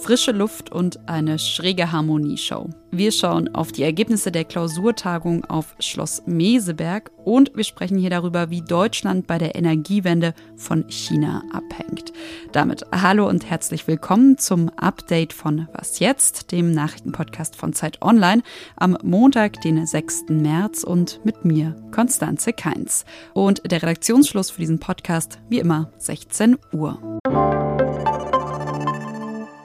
frische Luft und eine schräge Harmonieshow. Wir schauen auf die Ergebnisse der Klausurtagung auf Schloss Meseberg und wir sprechen hier darüber, wie Deutschland bei der Energiewende von China abhängt. Damit hallo und herzlich willkommen zum Update von Was jetzt, dem Nachrichtenpodcast von Zeit Online am Montag, den 6. März und mit mir, Konstanze Keins. Und der Redaktionsschluss für diesen Podcast, wie immer, 16 Uhr.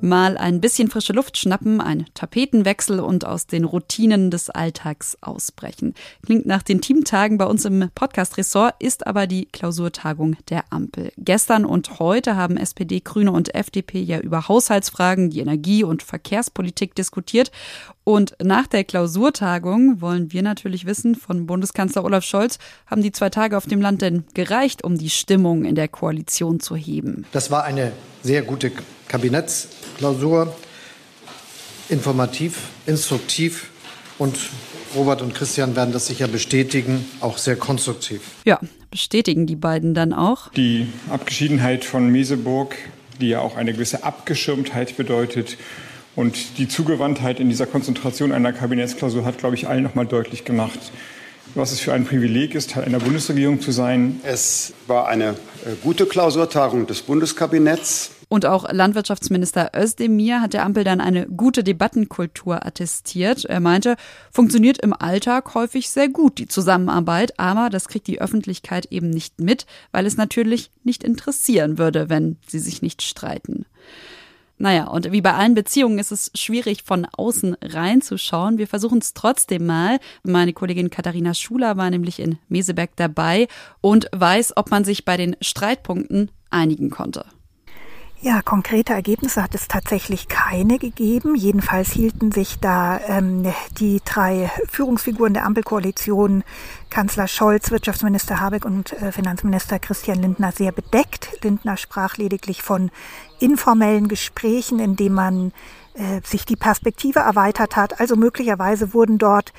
Mal ein bisschen frische Luft schnappen, ein Tapetenwechsel und aus den Routinen des Alltags ausbrechen. Klingt nach den Teamtagen bei uns im Podcast-Ressort, ist aber die Klausurtagung der Ampel. Gestern und heute haben SPD, Grüne und FDP ja über Haushaltsfragen, die Energie- und Verkehrspolitik diskutiert. Und nach der Klausurtagung wollen wir natürlich wissen von Bundeskanzler Olaf Scholz, haben die zwei Tage auf dem Land denn gereicht, um die Stimmung in der Koalition zu heben? Das war eine sehr gute Kabinettsklausur, informativ, instruktiv und Robert und Christian werden das sicher bestätigen, auch sehr konstruktiv. Ja, bestätigen die beiden dann auch. Die Abgeschiedenheit von Meseburg, die ja auch eine gewisse Abgeschirmtheit bedeutet, und die Zugewandtheit in dieser Konzentration einer Kabinettsklausur hat, glaube ich, allen noch mal deutlich gemacht, was es für ein Privileg ist, Teil einer Bundesregierung zu sein. Es war eine äh, gute Klausurtagung des Bundeskabinetts. Und auch Landwirtschaftsminister Özdemir hat der Ampel dann eine gute Debattenkultur attestiert. Er meinte, funktioniert im Alltag häufig sehr gut die Zusammenarbeit, aber das kriegt die Öffentlichkeit eben nicht mit, weil es natürlich nicht interessieren würde, wenn sie sich nicht streiten. Naja, und wie bei allen Beziehungen ist es schwierig, von außen reinzuschauen. Wir versuchen es trotzdem mal. Meine Kollegin Katharina Schuler war nämlich in Meseberg dabei und weiß, ob man sich bei den Streitpunkten einigen konnte. Ja, konkrete Ergebnisse hat es tatsächlich keine gegeben. Jedenfalls hielten sich da ähm, die drei Führungsfiguren der Ampelkoalition, Kanzler Scholz, Wirtschaftsminister Habeck und äh, Finanzminister Christian Lindner, sehr bedeckt. Lindner sprach lediglich von informellen Gesprächen, in denen man äh, sich die Perspektive erweitert hat. Also möglicherweise wurden dort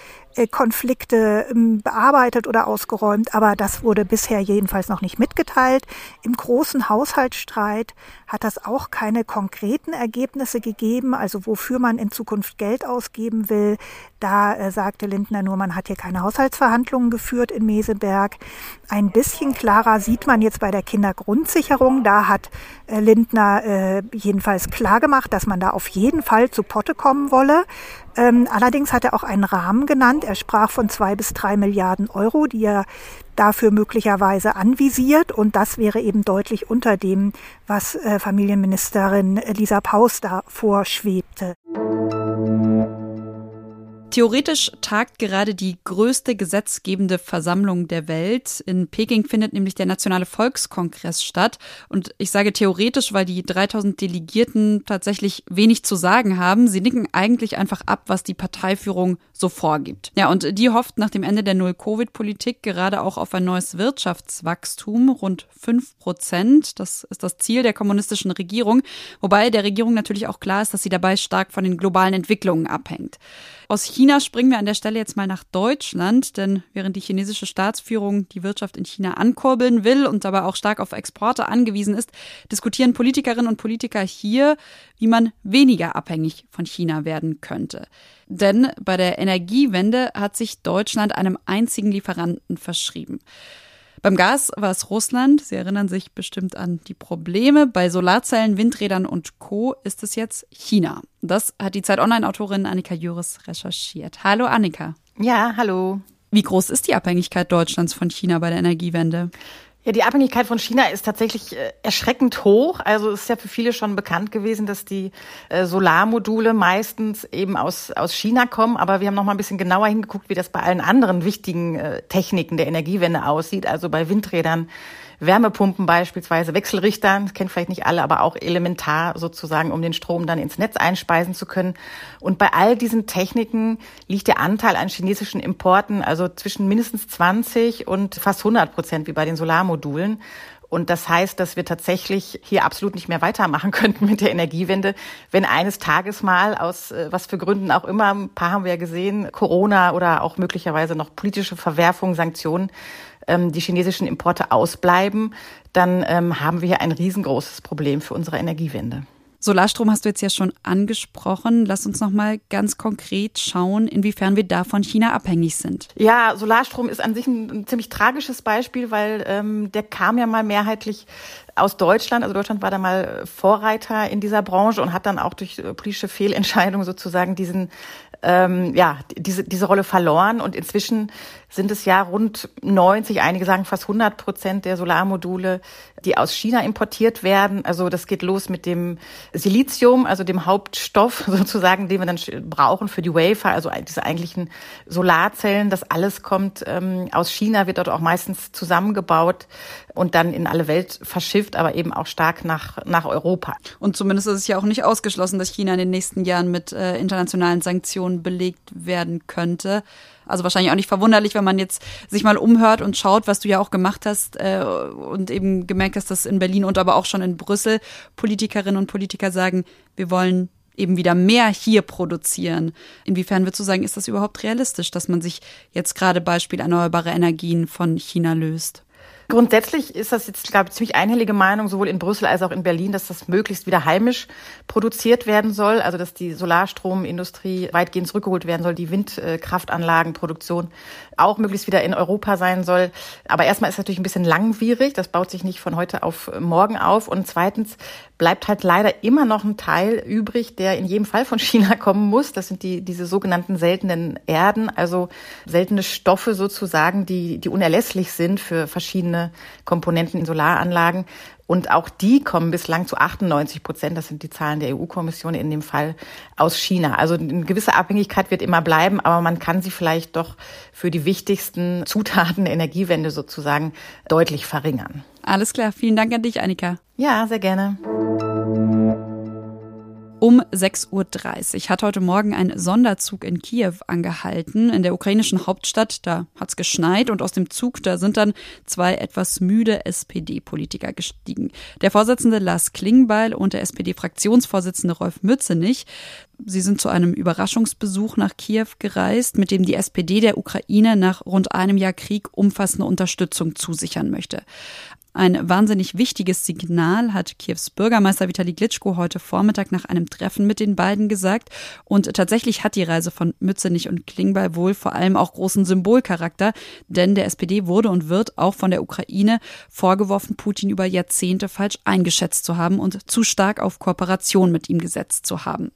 Konflikte ähm, bearbeitet oder ausgeräumt, aber das wurde bisher jedenfalls noch nicht mitgeteilt. Im großen Haushaltsstreit hat das auch keine konkreten Ergebnisse gegeben, also wofür man in Zukunft Geld ausgeben will. Da äh, sagte Lindner nur, man hat hier keine Haushaltsverhandlungen geführt in Meseberg. Ein bisschen klarer sieht man jetzt bei der Kindergrundsicherung. Da hat äh, Lindner äh, jedenfalls klar gemacht, dass man da auf jeden Fall zu Potte kommen wolle. Ähm, allerdings hat er auch einen Rahmen genannt. Er sprach von zwei bis drei Milliarden Euro, die er dafür möglicherweise anvisiert. Und das wäre eben deutlich unter dem, was äh, Familienministerin Lisa Paus da vorschwebte. Theoretisch tagt gerade die größte gesetzgebende Versammlung der Welt. In Peking findet nämlich der Nationale Volkskongress statt. Und ich sage theoretisch, weil die 3000 Delegierten tatsächlich wenig zu sagen haben. Sie nicken eigentlich einfach ab, was die Parteiführung so vorgibt. Ja, und die hofft nach dem Ende der Null-Covid-Politik gerade auch auf ein neues Wirtschaftswachstum, rund 5 Prozent. Das ist das Ziel der kommunistischen Regierung. Wobei der Regierung natürlich auch klar ist, dass sie dabei stark von den globalen Entwicklungen abhängt. Aus China springen wir an der Stelle jetzt mal nach Deutschland, denn während die chinesische Staatsführung die Wirtschaft in China ankurbeln will und dabei auch stark auf Exporte angewiesen ist, diskutieren Politikerinnen und Politiker hier, wie man weniger abhängig von China werden könnte. Denn bei der Energiewende hat sich Deutschland einem einzigen Lieferanten verschrieben. Beim Gas war es Russland. Sie erinnern sich bestimmt an die Probleme. Bei Solarzellen, Windrädern und Co. ist es jetzt China. Das hat die Zeit Online-Autorin Annika Juris recherchiert. Hallo Annika. Ja, hallo. Wie groß ist die Abhängigkeit Deutschlands von China bei der Energiewende? Ja, die Abhängigkeit von China ist tatsächlich äh, erschreckend hoch. Also ist ja für viele schon bekannt gewesen, dass die äh, Solarmodule meistens eben aus, aus China kommen. Aber wir haben noch mal ein bisschen genauer hingeguckt, wie das bei allen anderen wichtigen äh, Techniken der Energiewende aussieht. Also bei Windrädern Wärmepumpen beispielsweise, Wechselrichtern, das kennen vielleicht nicht alle, aber auch elementar sozusagen, um den Strom dann ins Netz einspeisen zu können. Und bei all diesen Techniken liegt der Anteil an chinesischen Importen also zwischen mindestens 20 und fast 100 Prozent wie bei den Solarmodulen. Und das heißt, dass wir tatsächlich hier absolut nicht mehr weitermachen könnten mit der Energiewende, wenn eines Tages mal aus äh, was für Gründen auch immer, ein paar haben wir ja gesehen, Corona oder auch möglicherweise noch politische Verwerfungen, Sanktionen, ähm, die chinesischen Importe ausbleiben, dann ähm, haben wir hier ein riesengroßes Problem für unsere Energiewende. Solarstrom hast du jetzt ja schon angesprochen. Lass uns noch mal ganz konkret schauen, inwiefern wir da von China abhängig sind. Ja, Solarstrom ist an sich ein, ein ziemlich tragisches Beispiel, weil ähm, der kam ja mal mehrheitlich aus Deutschland. Also Deutschland war da mal Vorreiter in dieser Branche und hat dann auch durch politische Fehlentscheidungen sozusagen diesen ähm, ja, diese, diese Rolle verloren. Und inzwischen sind es ja rund 90, einige sagen fast 100 Prozent der Solarmodule, die aus China importiert werden. Also das geht los mit dem Silizium, also dem Hauptstoff sozusagen, den wir dann brauchen für die Wafer, also diese eigentlichen Solarzellen. Das alles kommt ähm, aus China, wird dort auch meistens zusammengebaut und dann in alle Welt verschifft, aber eben auch stark nach, nach Europa. Und zumindest ist es ja auch nicht ausgeschlossen, dass China in den nächsten Jahren mit äh, internationalen Sanktionen belegt werden könnte. Also wahrscheinlich auch nicht verwunderlich, wenn man jetzt sich mal umhört und schaut, was du ja auch gemacht hast äh, und eben gemerkt hast, dass in Berlin und aber auch schon in Brüssel Politikerinnen und Politiker sagen, wir wollen eben wieder mehr hier produzieren. Inwiefern würdest du sagen, ist das überhaupt realistisch, dass man sich jetzt gerade Beispiel erneuerbare Energien von China löst? Grundsätzlich ist das jetzt, glaube ich, ziemlich einhellige Meinung, sowohl in Brüssel als auch in Berlin, dass das möglichst wieder heimisch produziert werden soll, also dass die Solarstromindustrie weitgehend zurückgeholt werden soll, die Windkraftanlagenproduktion auch möglichst wieder in Europa sein soll. Aber erstmal ist es natürlich ein bisschen langwierig, das baut sich nicht von heute auf morgen auf. Und zweitens bleibt halt leider immer noch ein Teil übrig, der in jedem Fall von China kommen muss. Das sind die, diese sogenannten seltenen Erden, also seltene Stoffe sozusagen, die, die unerlässlich sind für verschiedene Komponenten in Solaranlagen. Und auch die kommen bislang zu 98 Prozent, das sind die Zahlen der EU-Kommission in dem Fall, aus China. Also eine gewisse Abhängigkeit wird immer bleiben, aber man kann sie vielleicht doch für die wichtigsten Zutaten der Energiewende sozusagen deutlich verringern. Alles klar, vielen Dank an dich, Annika. Ja, sehr gerne. Um 6.30 Uhr hat heute Morgen ein Sonderzug in Kiew angehalten, in der ukrainischen Hauptstadt. Da hat es geschneit und aus dem Zug, da sind dann zwei etwas müde SPD-Politiker gestiegen. Der Vorsitzende Lars Klingbeil und der SPD-Fraktionsvorsitzende Rolf Mützenich. Sie sind zu einem Überraschungsbesuch nach Kiew gereist, mit dem die SPD der Ukraine nach rund einem Jahr Krieg umfassende Unterstützung zusichern möchte. Ein wahnsinnig wichtiges Signal hat Kiews Bürgermeister Vitali Klitschko heute Vormittag nach einem Treffen mit den beiden gesagt. Und tatsächlich hat die Reise von Mützenich und Klingbeil wohl vor allem auch großen Symbolcharakter, denn der SPD wurde und wird auch von der Ukraine vorgeworfen, Putin über Jahrzehnte falsch eingeschätzt zu haben und zu stark auf Kooperation mit ihm gesetzt zu haben.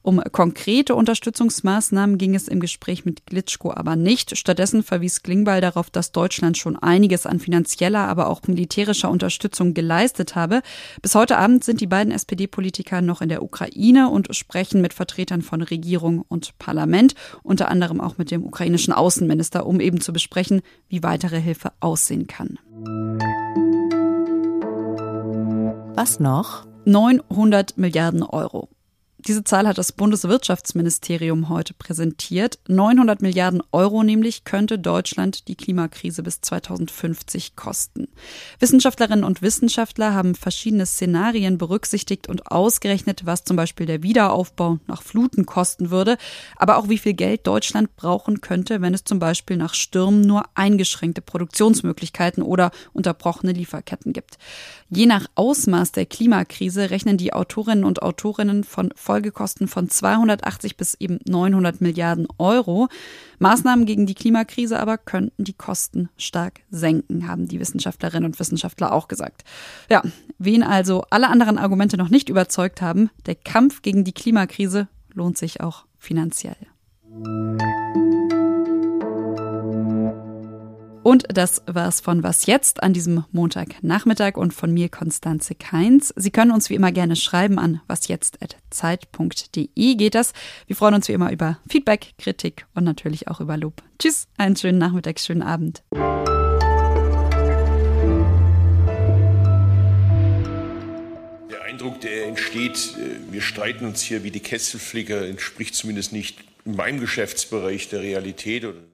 Um konkrete Unterstützungsmaßnahmen ging es im Gespräch mit Glitschko aber nicht. Stattdessen verwies Klingbeil darauf, dass Deutschland schon einiges an finanzieller, aber auch militärischer Unterstützung geleistet habe. Bis heute Abend sind die beiden SPD-Politiker noch in der Ukraine und sprechen mit Vertretern von Regierung und Parlament, unter anderem auch mit dem ukrainischen Außenminister, um eben zu besprechen, wie weitere Hilfe aussehen kann. Was noch? 900 Milliarden Euro. Diese Zahl hat das Bundeswirtschaftsministerium heute präsentiert. 900 Milliarden Euro nämlich könnte Deutschland die Klimakrise bis 2050 kosten. Wissenschaftlerinnen und Wissenschaftler haben verschiedene Szenarien berücksichtigt und ausgerechnet, was zum Beispiel der Wiederaufbau nach Fluten kosten würde, aber auch wie viel Geld Deutschland brauchen könnte, wenn es zum Beispiel nach Stürmen nur eingeschränkte Produktionsmöglichkeiten oder unterbrochene Lieferketten gibt. Je nach Ausmaß der Klimakrise rechnen die Autorinnen und Autorinnen von Folgekosten von 280 bis eben 900 Milliarden Euro. Maßnahmen gegen die Klimakrise aber könnten die Kosten stark senken, haben die Wissenschaftlerinnen und Wissenschaftler auch gesagt. Ja, wen also alle anderen Argumente noch nicht überzeugt haben, der Kampf gegen die Klimakrise lohnt sich auch finanziell. Und das war's von Was Jetzt an diesem Montagnachmittag und von mir Konstanze Keins. Sie können uns wie immer gerne schreiben an wasjetzt.zeit.de geht das. Wir freuen uns wie immer über Feedback, Kritik und natürlich auch über Lob. Tschüss, einen schönen Nachmittag, schönen Abend. Der Eindruck, der entsteht, äh, wir streiten uns hier wie die Kesselflicker, entspricht zumindest nicht in meinem Geschäftsbereich der Realität.